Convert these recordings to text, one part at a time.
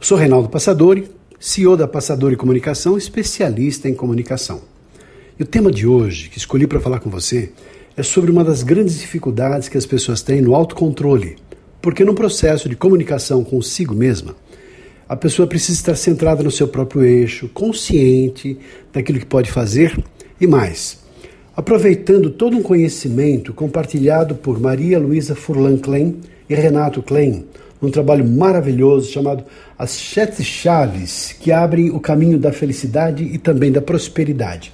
Sou Reinaldo Passadori, CEO da Passadori Comunicação, especialista em comunicação. E o tema de hoje, que escolhi para falar com você, é sobre uma das grandes dificuldades que as pessoas têm no autocontrole. Porque no processo de comunicação consigo mesma, a pessoa precisa estar centrada no seu próprio eixo, consciente daquilo que pode fazer e mais. Aproveitando todo um conhecimento compartilhado por Maria Luísa Furlan Klein e Renato Klein, num trabalho maravilhoso chamado As Sete Chaves que abrem o caminho da felicidade e também da prosperidade.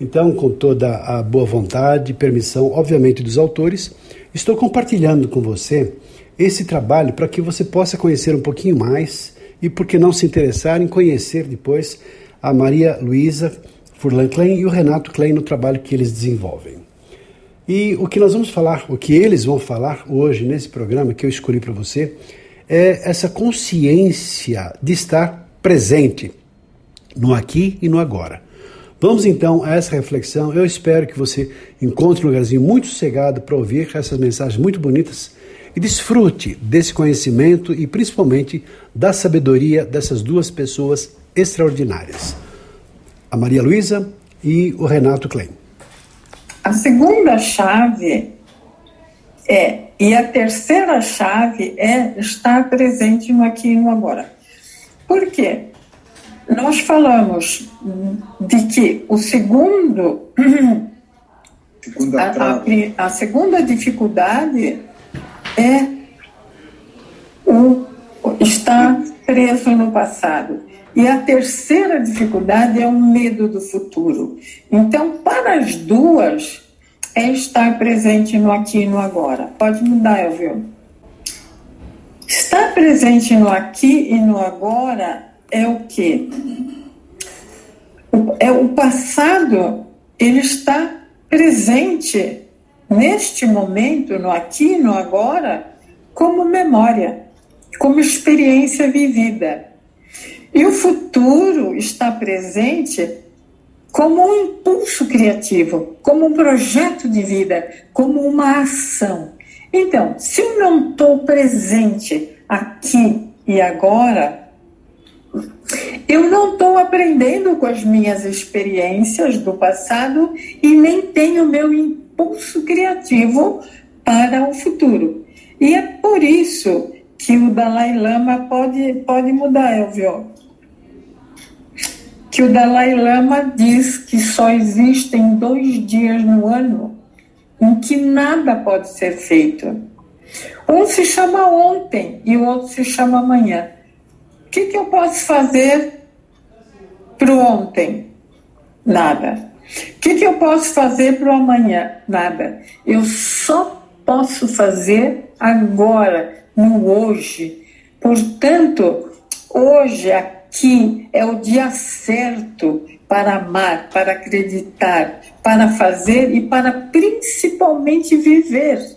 Então, com toda a boa vontade e permissão, obviamente, dos autores, estou compartilhando com você esse trabalho para que você possa conhecer um pouquinho mais e, por que não se interessar em conhecer depois a Maria Luísa Furlan Klein e o Renato Klein no trabalho que eles desenvolvem. E o que nós vamos falar, o que eles vão falar hoje nesse programa que eu escolhi para você, é essa consciência de estar presente no aqui e no agora. Vamos então a essa reflexão. Eu espero que você encontre um lugarzinho muito sossegado para ouvir essas mensagens muito bonitas e desfrute desse conhecimento e principalmente da sabedoria dessas duas pessoas extraordinárias, a Maria Luísa e o Renato Klein. A segunda chave é, e a terceira chave é estar presente no aqui e no agora. Por quê? Nós falamos de que o segundo. A, a, a, segunda dificuldade é o estar preso no passado. E a terceira dificuldade é o medo do futuro. Então, para as duas, é estar presente no aqui e no agora. Pode mudar, Elvio. Estar presente no aqui e no agora é o quê? É o passado, ele está presente neste momento, no aqui e no agora, como memória, como experiência vivida. E o futuro está presente como um impulso criativo, como um projeto de vida, como uma ação. Então, se eu não estou presente aqui e agora, eu não estou aprendendo com as minhas experiências do passado e nem tenho meu impulso criativo para o futuro. E é por isso que o Dalai Lama pode, pode mudar, Elvio que o Dalai Lama diz que só existem dois dias no ano em que nada pode ser feito. Um se chama ontem e o outro se chama amanhã. O que, que eu posso fazer para o ontem? Nada. O que, que eu posso fazer para o amanhã? Nada. Eu só posso fazer agora, no hoje. Portanto, hoje, aqui, que é o dia certo para amar, para acreditar, para fazer e para principalmente viver.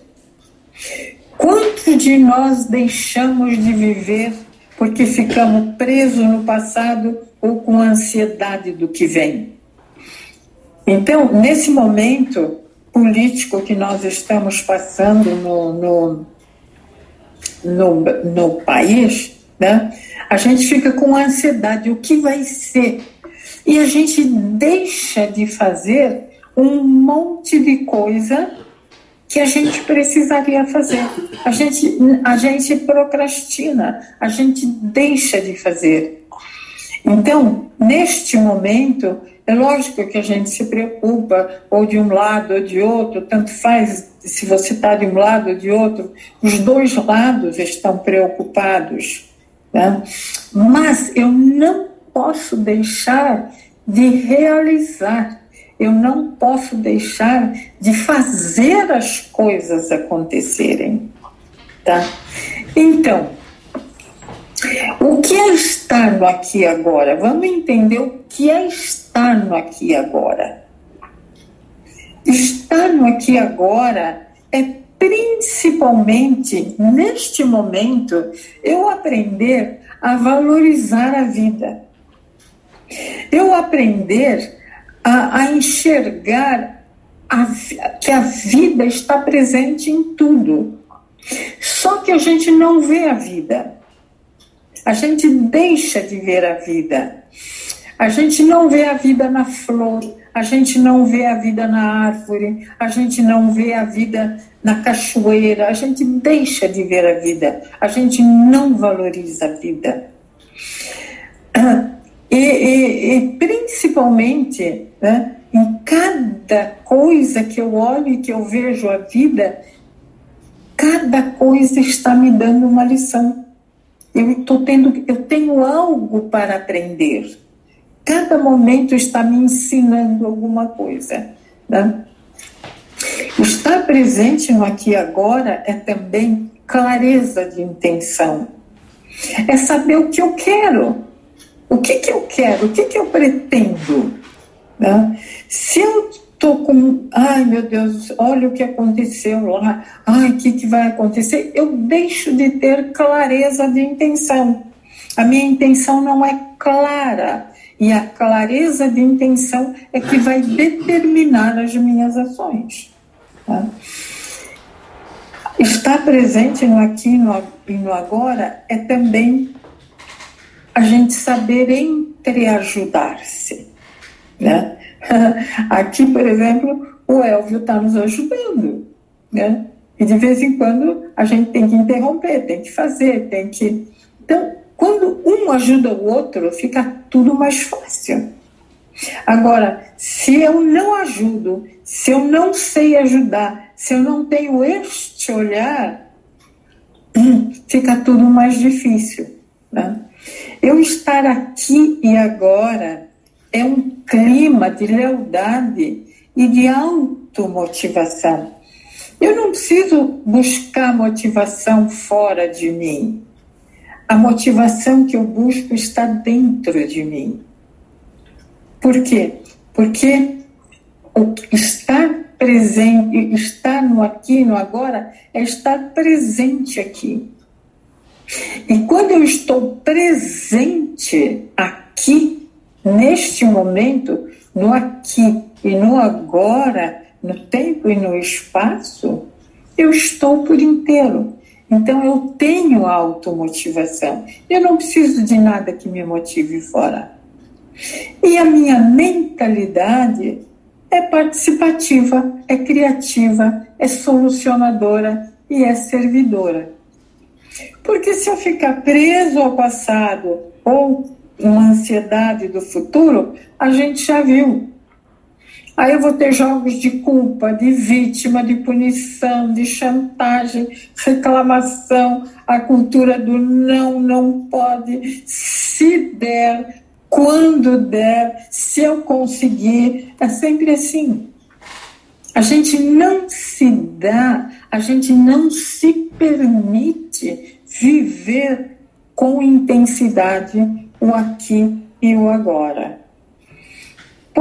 Quantos de nós deixamos de viver porque ficamos presos no passado ou com ansiedade do que vem? Então, nesse momento político que nós estamos passando no, no, no, no país, né? A gente fica com ansiedade, o que vai ser? E a gente deixa de fazer um monte de coisa que a gente precisaria fazer. A gente, a gente procrastina, a gente deixa de fazer. Então, neste momento, é lógico que a gente se preocupa, ou de um lado ou de outro, tanto faz se você está de um lado ou de outro, os dois lados estão preocupados. Né? Mas eu não posso deixar de realizar, eu não posso deixar de fazer as coisas acontecerem. Tá? Então, O que é estar no aqui agora? Vamos entender o que é estar no aqui agora. Estar no aqui agora é principalmente, neste momento, eu aprender a valorizar a vida. Eu aprender a, a enxergar a, que a vida está presente em tudo. Só que a gente não vê a vida. A gente deixa de ver a vida. A gente não vê a vida na flor, a gente não vê a vida na árvore, a gente não vê a vida na cachoeira, a gente deixa de ver a vida, a gente não valoriza a vida. E, e, e principalmente, né, em cada coisa que eu olho e que eu vejo a vida, cada coisa está me dando uma lição. Eu tô tendo, eu tenho algo para aprender. Cada momento está me ensinando alguma coisa. Né? Estar presente no aqui e agora é também clareza de intenção. É saber o que eu quero. O que, que eu quero? O que, que eu pretendo? Né? Se eu estou com, ai meu Deus, olha o que aconteceu lá, ai, o que, que vai acontecer? Eu deixo de ter clareza de intenção. A minha intenção não é clara. E a clareza de intenção é que vai determinar as minhas ações. Tá? Estar presente no aqui e no agora é também a gente saber entreajudar-se. Né? Aqui, por exemplo, o Elvio está nos ajudando. Né? E de vez em quando a gente tem que interromper, tem que fazer, tem que. Então, quando um ajuda o outro, fica tudo mais fácil. Agora, se eu não ajudo, se eu não sei ajudar, se eu não tenho este olhar, fica tudo mais difícil. Né? Eu estar aqui e agora é um clima de lealdade e de automotivação. Eu não preciso buscar motivação fora de mim. A motivação que eu busco está dentro de mim. Por quê? Porque o estar presente, estar no aqui, no agora, é estar presente aqui. E quando eu estou presente aqui, neste momento, no aqui e no agora, no tempo e no espaço, eu estou por inteiro. Então eu tenho automotivação. Eu não preciso de nada que me motive fora. E a minha mentalidade é participativa, é criativa, é solucionadora e é servidora. Porque se eu ficar preso ao passado ou uma ansiedade do futuro, a gente já viu. Aí eu vou ter jogos de culpa, de vítima, de punição, de chantagem, reclamação, a cultura do não, não pode, se der, quando der, se eu conseguir. É sempre assim. A gente não se dá, a gente não se permite viver com intensidade o aqui e o agora.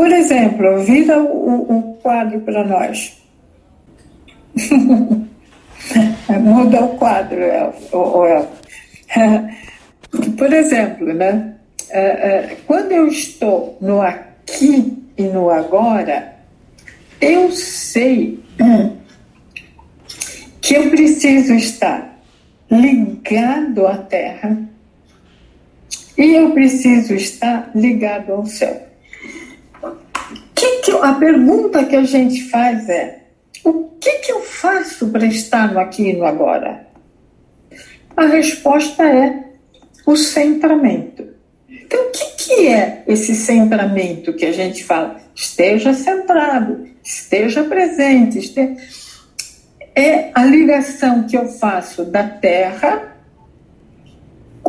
Por exemplo, vira o, o quadro para nós. Muda o quadro, o El. Por exemplo, né? É, é, quando eu estou no aqui e no agora, eu sei que eu preciso estar ligado à Terra e eu preciso estar ligado ao céu. Que que eu, a pergunta que a gente faz é: o que, que eu faço para estar no aqui e no agora? A resposta é o centramento. Então, o que, que é esse centramento que a gente fala? Esteja centrado, esteja presente. Esteja... É a ligação que eu faço da terra,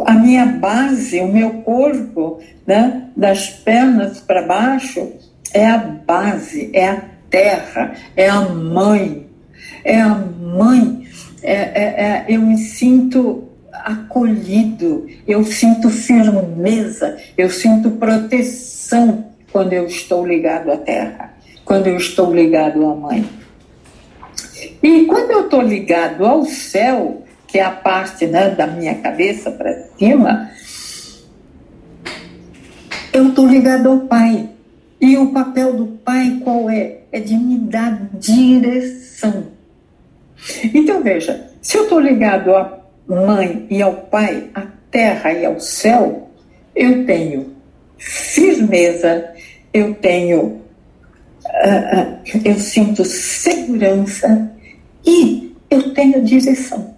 a minha base, o meu corpo, né, das pernas para baixo, é a base, é a terra, é a mãe. É a mãe. É, é, é, eu me sinto acolhido, eu sinto firmeza, eu sinto proteção quando eu estou ligado à terra, quando eu estou ligado à mãe. E quando eu estou ligado ao céu, que é a parte né, da minha cabeça para cima, eu estou ligado ao Pai. E o papel do Pai qual é? É de me dar direção. Então veja, se eu estou ligado à mãe e ao pai, à terra e ao céu, eu tenho firmeza, eu tenho, uh, eu sinto segurança e eu tenho direção.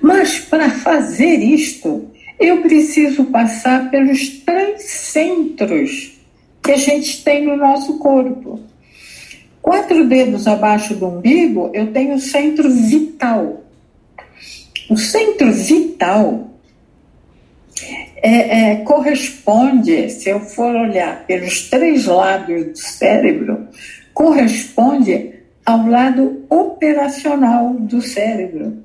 Mas para fazer isto, eu preciso passar pelos três centros que a gente tem no nosso corpo. Quatro dedos abaixo do umbigo, eu tenho o centro vital. O centro vital é, é, corresponde, se eu for olhar pelos três lados do cérebro, corresponde ao lado operacional do cérebro.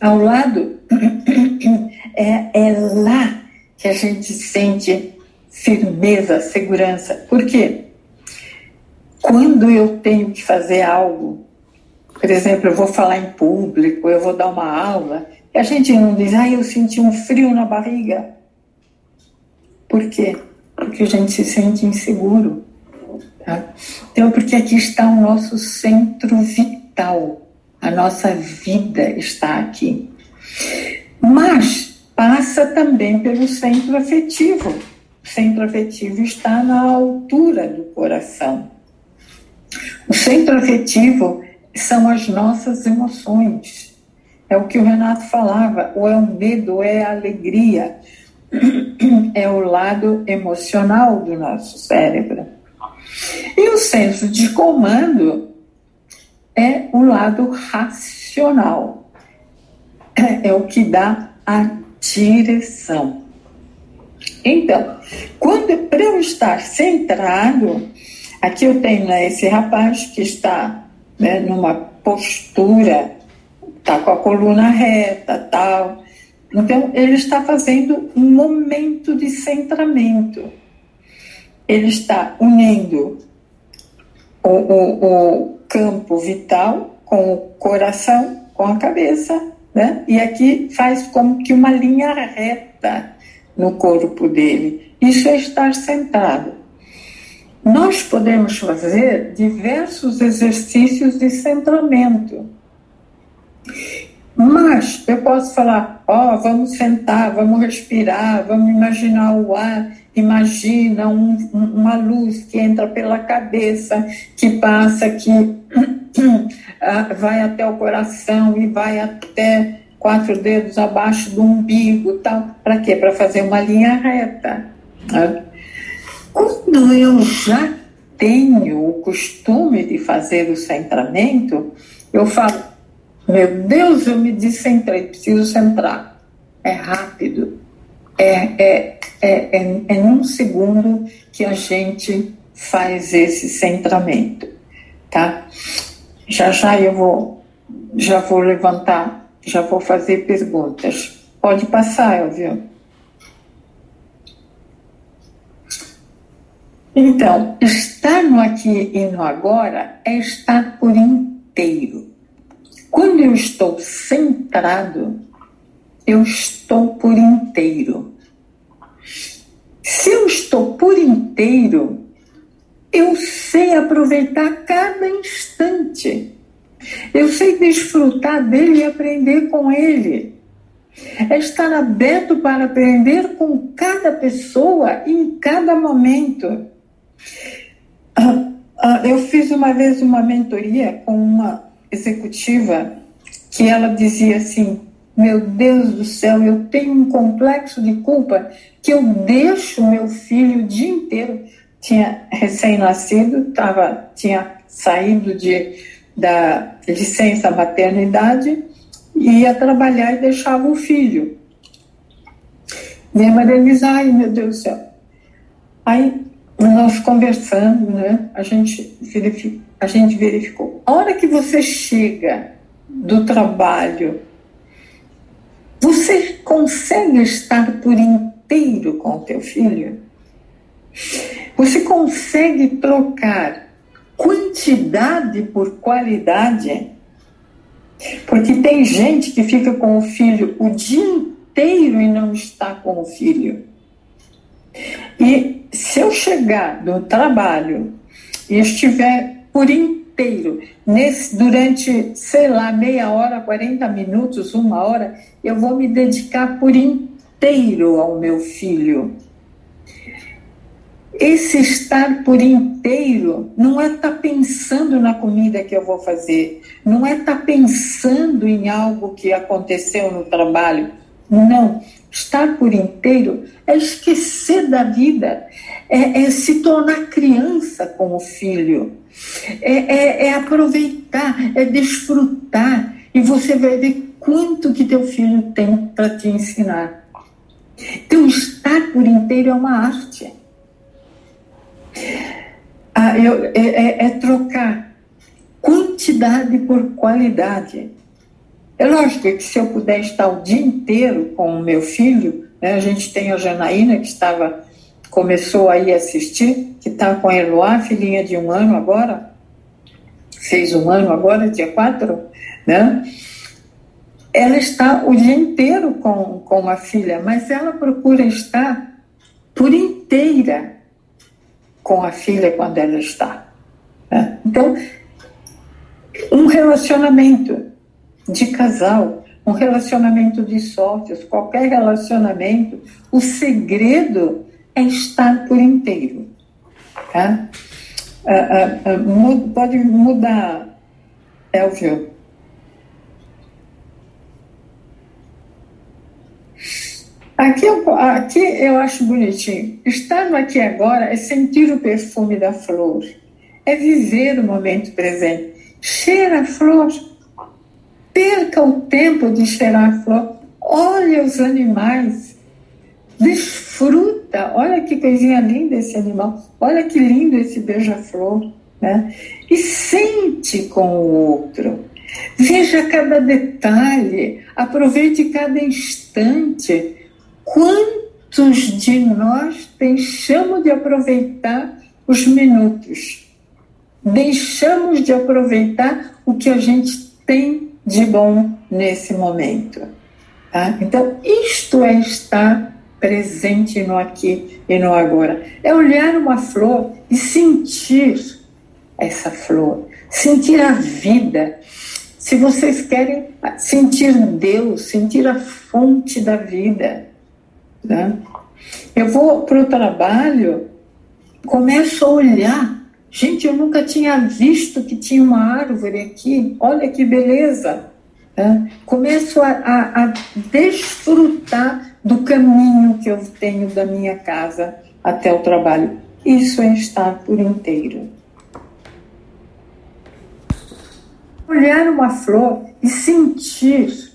Ao lado, é, é lá que a gente sente firmeza, segurança. Por quê? Quando eu tenho que fazer algo, por exemplo, eu vou falar em público, eu vou dar uma aula, e a gente não diz, ah, eu senti um frio na barriga. Por quê? Porque a gente se sente inseguro. Tá? Então, porque aqui está o nosso centro vital, a nossa vida está aqui. Mas passa também pelo centro afetivo. Centro afetivo está na altura do coração. O centro afetivo são as nossas emoções. É o que o Renato falava, ou é o medo, ou é a alegria. É o lado emocional do nosso cérebro. E o senso de comando é o lado racional. É o que dá a direção. Então, quando para eu estar centrado, Aqui eu tenho né, esse rapaz que está né, numa postura, está com a coluna reta, tal. Então, ele está fazendo um momento de centramento. Ele está unindo o, o, o campo vital com o coração, com a cabeça, né? E aqui faz como que uma linha reta no corpo dele. Isso é estar centrado. Nós podemos fazer diversos exercícios de centramento. Mas eu posso falar, ó, oh, vamos sentar, vamos respirar, vamos imaginar o ar, imagina um, uma luz que entra pela cabeça, que passa, que ah, vai até o coração e vai até quatro dedos abaixo do umbigo, tal. Para quê? Para fazer uma linha reta. Né? Quando eu já tenho o costume de fazer o centramento, eu falo, meu Deus, eu me descentrei, preciso centrar. É rápido. É, é, é, é, é num segundo que a gente faz esse centramento, tá? Já já eu vou, já vou levantar, já vou fazer perguntas. Pode passar, Elvio. Então, estar no aqui e no agora é estar por inteiro. Quando eu estou centrado, eu estou por inteiro. Se eu estou por inteiro, eu sei aproveitar cada instante. Eu sei desfrutar dele e aprender com ele. É estar aberto para aprender com cada pessoa em cada momento. Ah, ah, eu fiz uma vez uma mentoria com uma executiva que ela dizia assim: Meu Deus do céu, eu tenho um complexo de culpa que eu deixo meu filho o dia inteiro. Tinha recém-nascido, tinha saído de, da licença maternidade, ia trabalhar e deixava o filho. E a Maria ai meu Deus do céu. Aí nós conversando, né, a gente, verificou, a gente verificou. A hora que você chega do trabalho Você consegue estar por inteiro com o teu filho? Você consegue trocar quantidade por qualidade? Porque tem gente que fica com o filho o dia inteiro e não está com o filho. E se eu chegar do trabalho e estiver por inteiro, nesse, durante, sei lá, meia hora, 40 minutos, uma hora, eu vou me dedicar por inteiro ao meu filho. Esse estar por inteiro não é estar tá pensando na comida que eu vou fazer, não é estar tá pensando em algo que aconteceu no trabalho. Não. Estar por inteiro é esquecer da vida, é, é se tornar criança com o filho, é, é, é aproveitar, é desfrutar. E você vai ver quanto que teu filho tem para te ensinar. Então, estar por inteiro é uma arte. Ah, eu, é, é, é trocar quantidade por qualidade. É lógico que se eu puder estar o dia inteiro com o meu filho, né, a gente tem a Janaína que estava, começou aí a assistir, que está com a Eloá, filhinha de um ano agora, fez um ano agora, dia 4, né? Ela está o dia inteiro com, com a filha, mas ela procura estar por inteira com a filha quando ela está. Né? Então, um relacionamento de casal, um relacionamento de sócios, qualquer relacionamento, o segredo é estar por inteiro. Tá? Ah, ah, ah, pode mudar, Elvio. Aqui eu, aqui eu acho bonitinho. Estar aqui agora é sentir o perfume da flor, é viver o momento presente. Cheira a flor, perca o tempo de cheirar a flor, olha os animais, desfruta, olha que coisinha linda esse animal, olha que lindo esse beija-flor, né? E sente com o outro. Veja cada detalhe, aproveite cada instante. Quantos de nós deixamos de aproveitar os minutos? Deixamos de aproveitar o que a gente tem de bom nesse momento. Tá? Então, isto é estar presente no aqui e no agora. É olhar uma flor e sentir essa flor, sentir a vida. Se vocês querem sentir Deus, sentir a fonte da vida. Tá? Eu vou para o trabalho, começo a olhar Gente, eu nunca tinha visto que tinha uma árvore aqui. Olha que beleza. É. Começo a, a, a desfrutar do caminho que eu tenho da minha casa até o trabalho. Isso é estar por inteiro. Olhar uma flor e sentir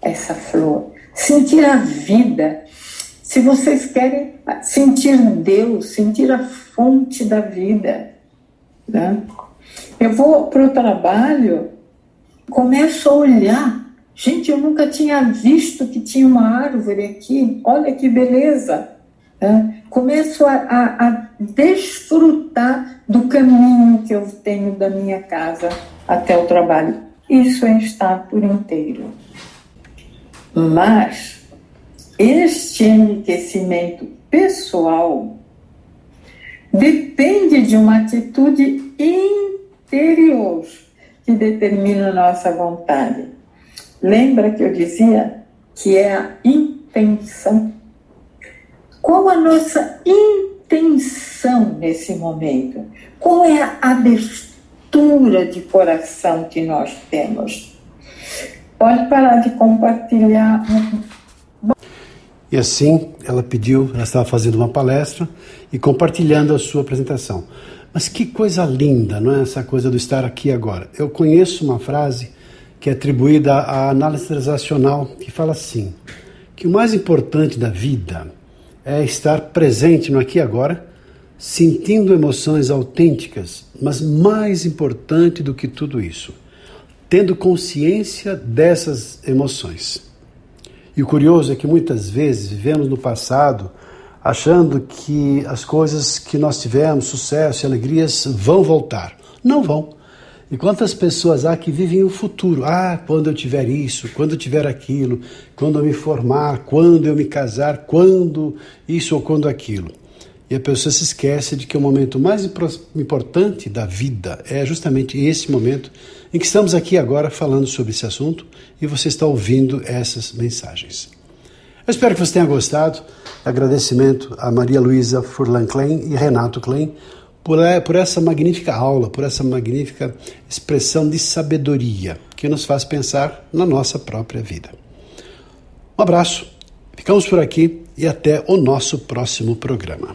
essa flor, sentir a vida. Se vocês querem sentir Deus, sentir a fonte da vida, né? Eu vou para o trabalho, começo a olhar. Gente, eu nunca tinha visto que tinha uma árvore aqui. Olha que beleza. Né? Começo a, a, a desfrutar do caminho que eu tenho da minha casa até o trabalho. Isso é estar por inteiro. Mas este enriquecimento pessoal depende de uma atitude interior que determina nossa vontade. Lembra que eu dizia que é a intenção? Qual a nossa intenção nesse momento? Qual é a abertura de coração que nós temos? Pode parar de compartilhar e assim ela pediu, ela estava fazendo uma palestra e compartilhando a sua apresentação. Mas que coisa linda, não é essa coisa do estar aqui agora? Eu conheço uma frase que é atribuída à análise transacional que fala assim: que o mais importante da vida é estar presente no aqui e agora, sentindo emoções autênticas, mas mais importante do que tudo isso, tendo consciência dessas emoções. E o curioso é que muitas vezes vivemos no passado achando que as coisas que nós tivemos, sucesso e alegrias, vão voltar. Não vão. E quantas pessoas há que vivem o futuro? Ah, quando eu tiver isso, quando eu tiver aquilo, quando eu me formar, quando eu me casar, quando isso ou quando aquilo. E a pessoa se esquece de que o momento mais importante da vida é justamente esse momento em que estamos aqui agora falando sobre esse assunto e você está ouvindo essas mensagens. Eu espero que você tenha gostado. Agradecimento a Maria Luísa Furlan Klein e Renato Klein por, eh, por essa magnífica aula, por essa magnífica expressão de sabedoria que nos faz pensar na nossa própria vida. Um abraço, ficamos por aqui e até o nosso próximo programa.